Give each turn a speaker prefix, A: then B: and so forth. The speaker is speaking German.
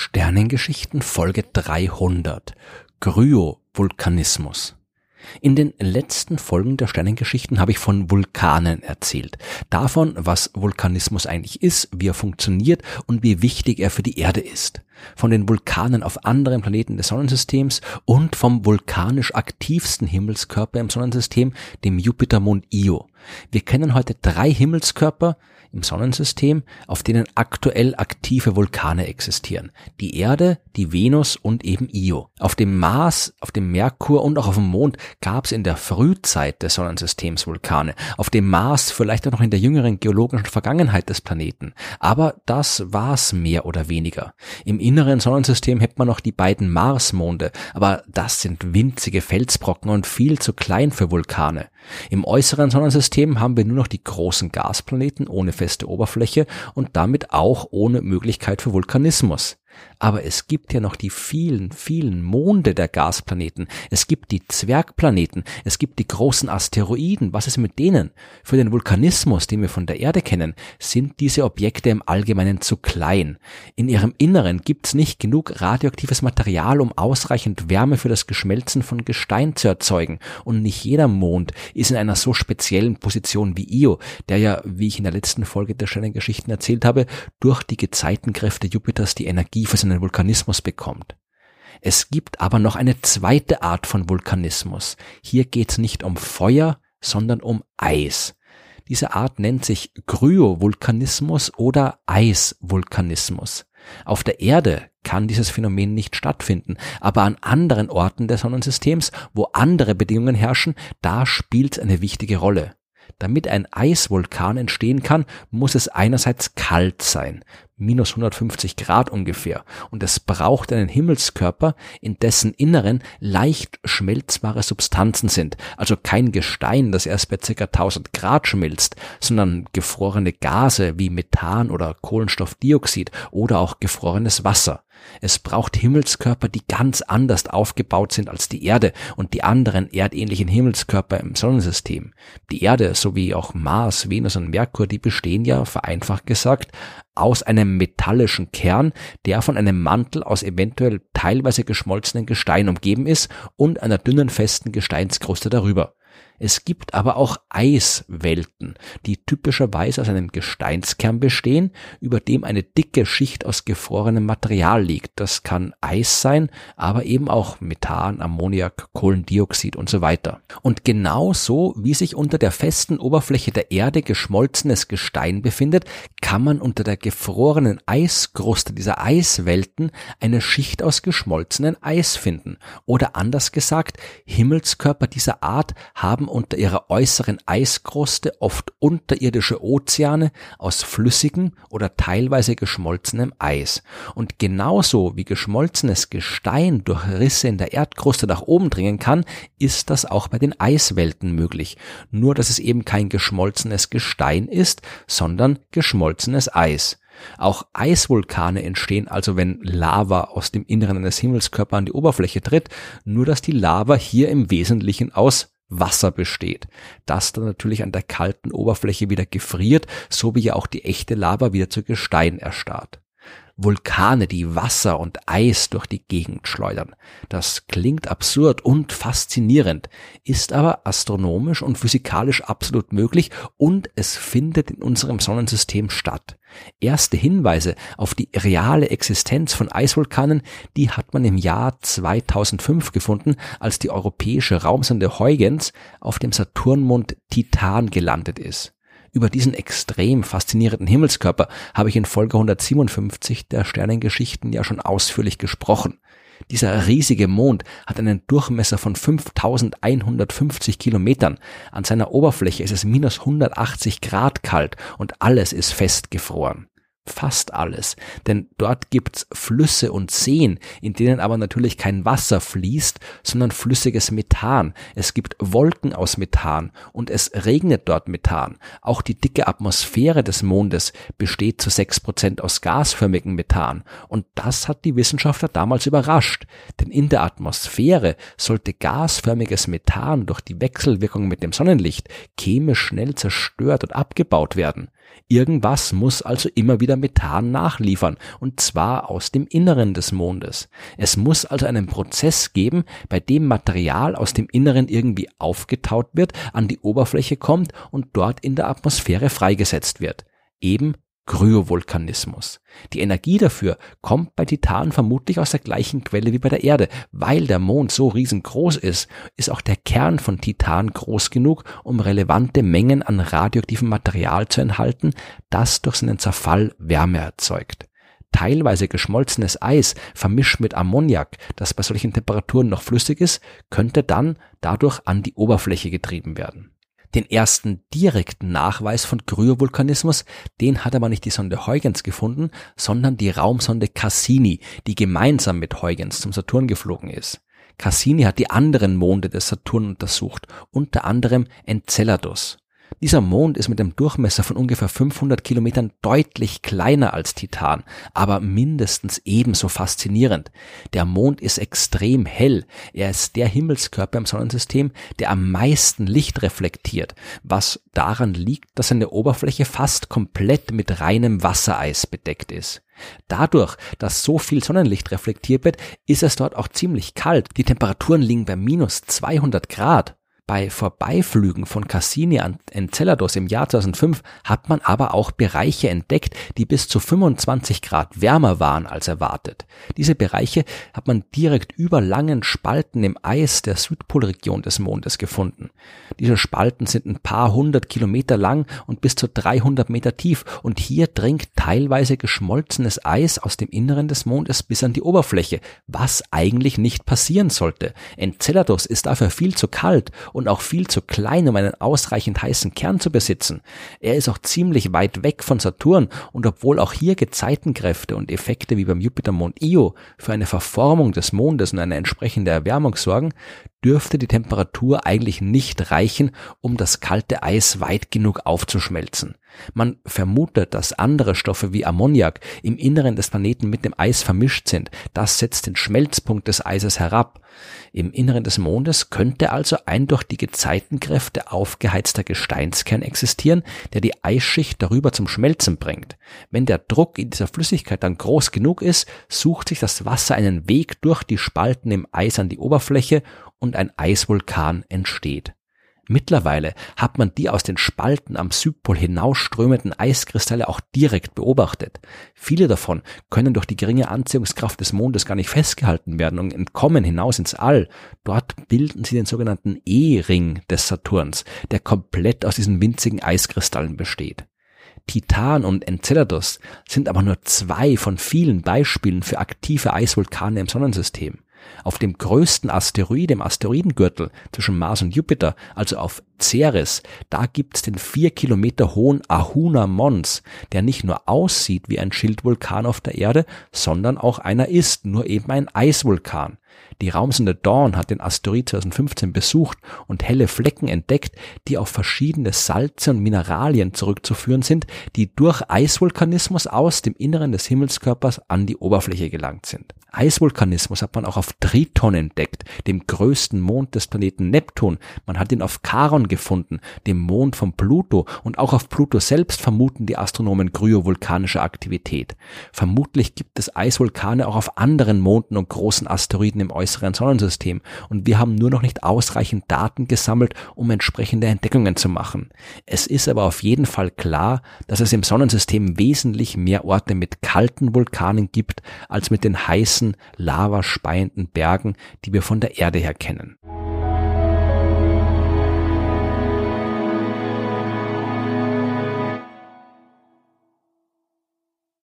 A: Sternengeschichten Folge 300 Kryovulkanismus in den letzten Folgen der Sternengeschichten habe ich von Vulkanen erzählt. Davon, was Vulkanismus eigentlich ist, wie er funktioniert und wie wichtig er für die Erde ist. Von den Vulkanen auf anderen Planeten des Sonnensystems und vom vulkanisch aktivsten Himmelskörper im Sonnensystem, dem Jupitermond Io. Wir kennen heute drei Himmelskörper, im Sonnensystem, auf denen aktuell aktive Vulkane existieren. Die Erde, die Venus und eben Io. Auf dem Mars, auf dem Merkur und auch auf dem Mond gab es in der Frühzeit des Sonnensystems Vulkane. Auf dem Mars vielleicht auch noch in der jüngeren geologischen Vergangenheit des Planeten. Aber das war's mehr oder weniger. Im inneren Sonnensystem hätte man noch die beiden Marsmonde, aber das sind winzige Felsbrocken und viel zu klein für Vulkane. Im äußeren Sonnensystem haben wir nur noch die großen Gasplaneten ohne feste Oberfläche und damit auch ohne Möglichkeit für Vulkanismus. Aber es gibt ja noch die vielen, vielen Monde der Gasplaneten. Es gibt die Zwergplaneten. Es gibt die großen Asteroiden. Was ist mit denen? Für den Vulkanismus, den wir von der Erde kennen, sind diese Objekte im Allgemeinen zu klein. In ihrem Inneren gibt's nicht genug radioaktives Material, um ausreichend Wärme für das Geschmelzen von Gestein zu erzeugen. Und nicht jeder Mond ist in einer so speziellen Position wie Io, der ja, wie ich in der letzten Folge der Sternengeschichten erzählt habe, durch die Gezeitenkräfte Jupiters die Energie für einen Vulkanismus bekommt. Es gibt aber noch eine zweite Art von Vulkanismus. Hier geht es nicht um Feuer, sondern um Eis. Diese Art nennt sich Kryovulkanismus oder Eisvulkanismus. Auf der Erde kann dieses Phänomen nicht stattfinden, aber an anderen Orten des Sonnensystems, wo andere Bedingungen herrschen, da spielt es eine wichtige Rolle. Damit ein Eisvulkan entstehen kann, muss es einerseits kalt sein, minus 150 Grad ungefähr, und es braucht einen Himmelskörper, in dessen Inneren leicht schmelzbare Substanzen sind, also kein Gestein, das erst bei ca. 1000 Grad schmilzt, sondern gefrorene Gase wie Methan oder Kohlenstoffdioxid oder auch gefrorenes Wasser. Es braucht Himmelskörper, die ganz anders aufgebaut sind als die Erde und die anderen erdähnlichen Himmelskörper im Sonnensystem. Die Erde sowie auch Mars, Venus und Merkur, die bestehen ja, vereinfacht gesagt, aus einem metallischen Kern, der von einem Mantel aus eventuell teilweise geschmolzenen Gestein umgeben ist und einer dünnen festen Gesteinskruste darüber. Es gibt aber auch Eiswelten, die typischerweise aus einem Gesteinskern bestehen, über dem eine dicke Schicht aus gefrorenem Material liegt. Das kann Eis sein, aber eben auch Methan, Ammoniak, Kohlendioxid und so weiter. Und genauso wie sich unter der festen Oberfläche der Erde geschmolzenes Gestein befindet, kann man unter der gefrorenen Eiskruste dieser Eiswelten eine Schicht aus geschmolzenem Eis finden. Oder anders gesagt, Himmelskörper dieser Art haben unter ihrer äußeren Eiskruste oft unterirdische Ozeane aus flüssigem oder teilweise geschmolzenem Eis. Und genauso wie geschmolzenes Gestein durch Risse in der Erdkruste nach oben dringen kann, ist das auch bei den Eiswelten möglich. Nur dass es eben kein geschmolzenes Gestein ist, sondern geschmolzenes Eis. Auch Eisvulkane entstehen also, wenn Lava aus dem Inneren eines Himmelskörpers an die Oberfläche tritt, nur dass die Lava hier im Wesentlichen aus Wasser besteht, das dann natürlich an der kalten Oberfläche wieder gefriert, so wie ja auch die echte Lava wieder zu Gestein erstarrt. Vulkane, die Wasser und Eis durch die Gegend schleudern. Das klingt absurd und faszinierend, ist aber astronomisch und physikalisch absolut möglich und es findet in unserem Sonnensystem statt. Erste Hinweise auf die reale Existenz von Eisvulkanen, die hat man im Jahr 2005 gefunden, als die europäische Raumsonde Huygens auf dem Saturnmond Titan gelandet ist. Über diesen extrem faszinierenden Himmelskörper habe ich in Folge 157 der Sternengeschichten ja schon ausführlich gesprochen. Dieser riesige Mond hat einen Durchmesser von 5150 Kilometern. An seiner Oberfläche ist es minus 180 Grad kalt und alles ist festgefroren fast alles. Denn dort gibt's Flüsse und Seen, in denen aber natürlich kein Wasser fließt, sondern flüssiges Methan. Es gibt Wolken aus Methan und es regnet dort Methan. Auch die dicke Atmosphäre des Mondes besteht zu sechs Prozent aus gasförmigem Methan. Und das hat die Wissenschaftler damals überrascht. Denn in der Atmosphäre sollte gasförmiges Methan durch die Wechselwirkung mit dem Sonnenlicht chemisch schnell zerstört und abgebaut werden. Irgendwas muss also immer wieder Methan nachliefern, und zwar aus dem Inneren des Mondes. Es muss also einen Prozess geben, bei dem Material aus dem Inneren irgendwie aufgetaut wird, an die Oberfläche kommt und dort in der Atmosphäre freigesetzt wird. Eben Kryovulkanismus. Die Energie dafür kommt bei Titan vermutlich aus der gleichen Quelle wie bei der Erde. Weil der Mond so riesengroß ist, ist auch der Kern von Titan groß genug, um relevante Mengen an radioaktivem Material zu enthalten, das durch seinen Zerfall Wärme erzeugt. Teilweise geschmolzenes Eis vermischt mit Ammoniak, das bei solchen Temperaturen noch flüssig ist, könnte dann dadurch an die Oberfläche getrieben werden. Den ersten direkten Nachweis von Kryovulkanismus, den hat aber nicht die Sonde Huygens gefunden, sondern die Raumsonde Cassini, die gemeinsam mit Huygens zum Saturn geflogen ist. Cassini hat die anderen Monde des Saturn untersucht, unter anderem Enceladus. Dieser Mond ist mit einem Durchmesser von ungefähr 500 Kilometern deutlich kleiner als Titan, aber mindestens ebenso faszinierend. Der Mond ist extrem hell. Er ist der Himmelskörper im Sonnensystem, der am meisten Licht reflektiert, was daran liegt, dass seine Oberfläche fast komplett mit reinem Wassereis bedeckt ist. Dadurch, dass so viel Sonnenlicht reflektiert wird, ist es dort auch ziemlich kalt. Die Temperaturen liegen bei minus 200 Grad. Bei Vorbeiflügen von Cassini an Enceladus im Jahr 2005 hat man aber auch Bereiche entdeckt, die bis zu 25 Grad wärmer waren als erwartet. Diese Bereiche hat man direkt über langen Spalten im Eis der Südpolregion des Mondes gefunden. Diese Spalten sind ein paar hundert Kilometer lang und bis zu 300 Meter tief und hier dringt teilweise geschmolzenes Eis aus dem Inneren des Mondes bis an die Oberfläche, was eigentlich nicht passieren sollte. Enceladus ist dafür viel zu kalt und auch viel zu klein, um einen ausreichend heißen Kern zu besitzen. Er ist auch ziemlich weit weg von Saturn und obwohl auch hier Gezeitenkräfte und Effekte wie beim Jupitermond Io für eine Verformung des Mondes und eine entsprechende Erwärmung sorgen, dürfte die Temperatur eigentlich nicht reichen, um das kalte Eis weit genug aufzuschmelzen. Man vermutet, dass andere Stoffe wie Ammoniak im Inneren des Planeten mit dem Eis vermischt sind. Das setzt den Schmelzpunkt des Eises herab. Im Inneren des Mondes könnte also ein durch die Gezeitenkräfte aufgeheizter Gesteinskern existieren, der die Eisschicht darüber zum Schmelzen bringt. Wenn der Druck in dieser Flüssigkeit dann groß genug ist, sucht sich das Wasser einen Weg durch die Spalten im Eis an die Oberfläche und ein Eisvulkan entsteht. Mittlerweile hat man die aus den Spalten am Südpol hinausströmenden Eiskristalle auch direkt beobachtet. Viele davon können durch die geringe Anziehungskraft des Mondes gar nicht festgehalten werden und entkommen hinaus ins All. Dort bilden sie den sogenannten E-Ring des Saturns, der komplett aus diesen winzigen Eiskristallen besteht. Titan und Enceladus sind aber nur zwei von vielen Beispielen für aktive Eisvulkane im Sonnensystem. Auf dem größten Asteroid im Asteroidengürtel zwischen Mars und Jupiter, also auf Ceres, da gibt's den vier Kilometer hohen Ahuna Mons, der nicht nur aussieht wie ein Schildvulkan auf der Erde, sondern auch einer ist, nur eben ein Eisvulkan. Die Raumsonde Dawn hat den Asteroid 2015 besucht und helle Flecken entdeckt, die auf verschiedene Salze und Mineralien zurückzuführen sind, die durch Eisvulkanismus aus dem Inneren des Himmelskörpers an die Oberfläche gelangt sind. Eisvulkanismus hat man auch auf Triton entdeckt, dem größten Mond des Planeten Neptun. Man hat ihn auf Charon gefunden, dem Mond von Pluto und auch auf Pluto selbst vermuten die Astronomen kryovulkanische Aktivität. Vermutlich gibt es Eisvulkane auch auf anderen Monden und großen Asteroiden im äußeren Sonnensystem und wir haben nur noch nicht ausreichend Daten gesammelt, um entsprechende Entdeckungen zu machen. Es ist aber auf jeden Fall klar, dass es im Sonnensystem wesentlich mehr Orte mit kalten Vulkanen gibt, als mit den heißen, lavaspeienden Bergen, die wir von der Erde her kennen.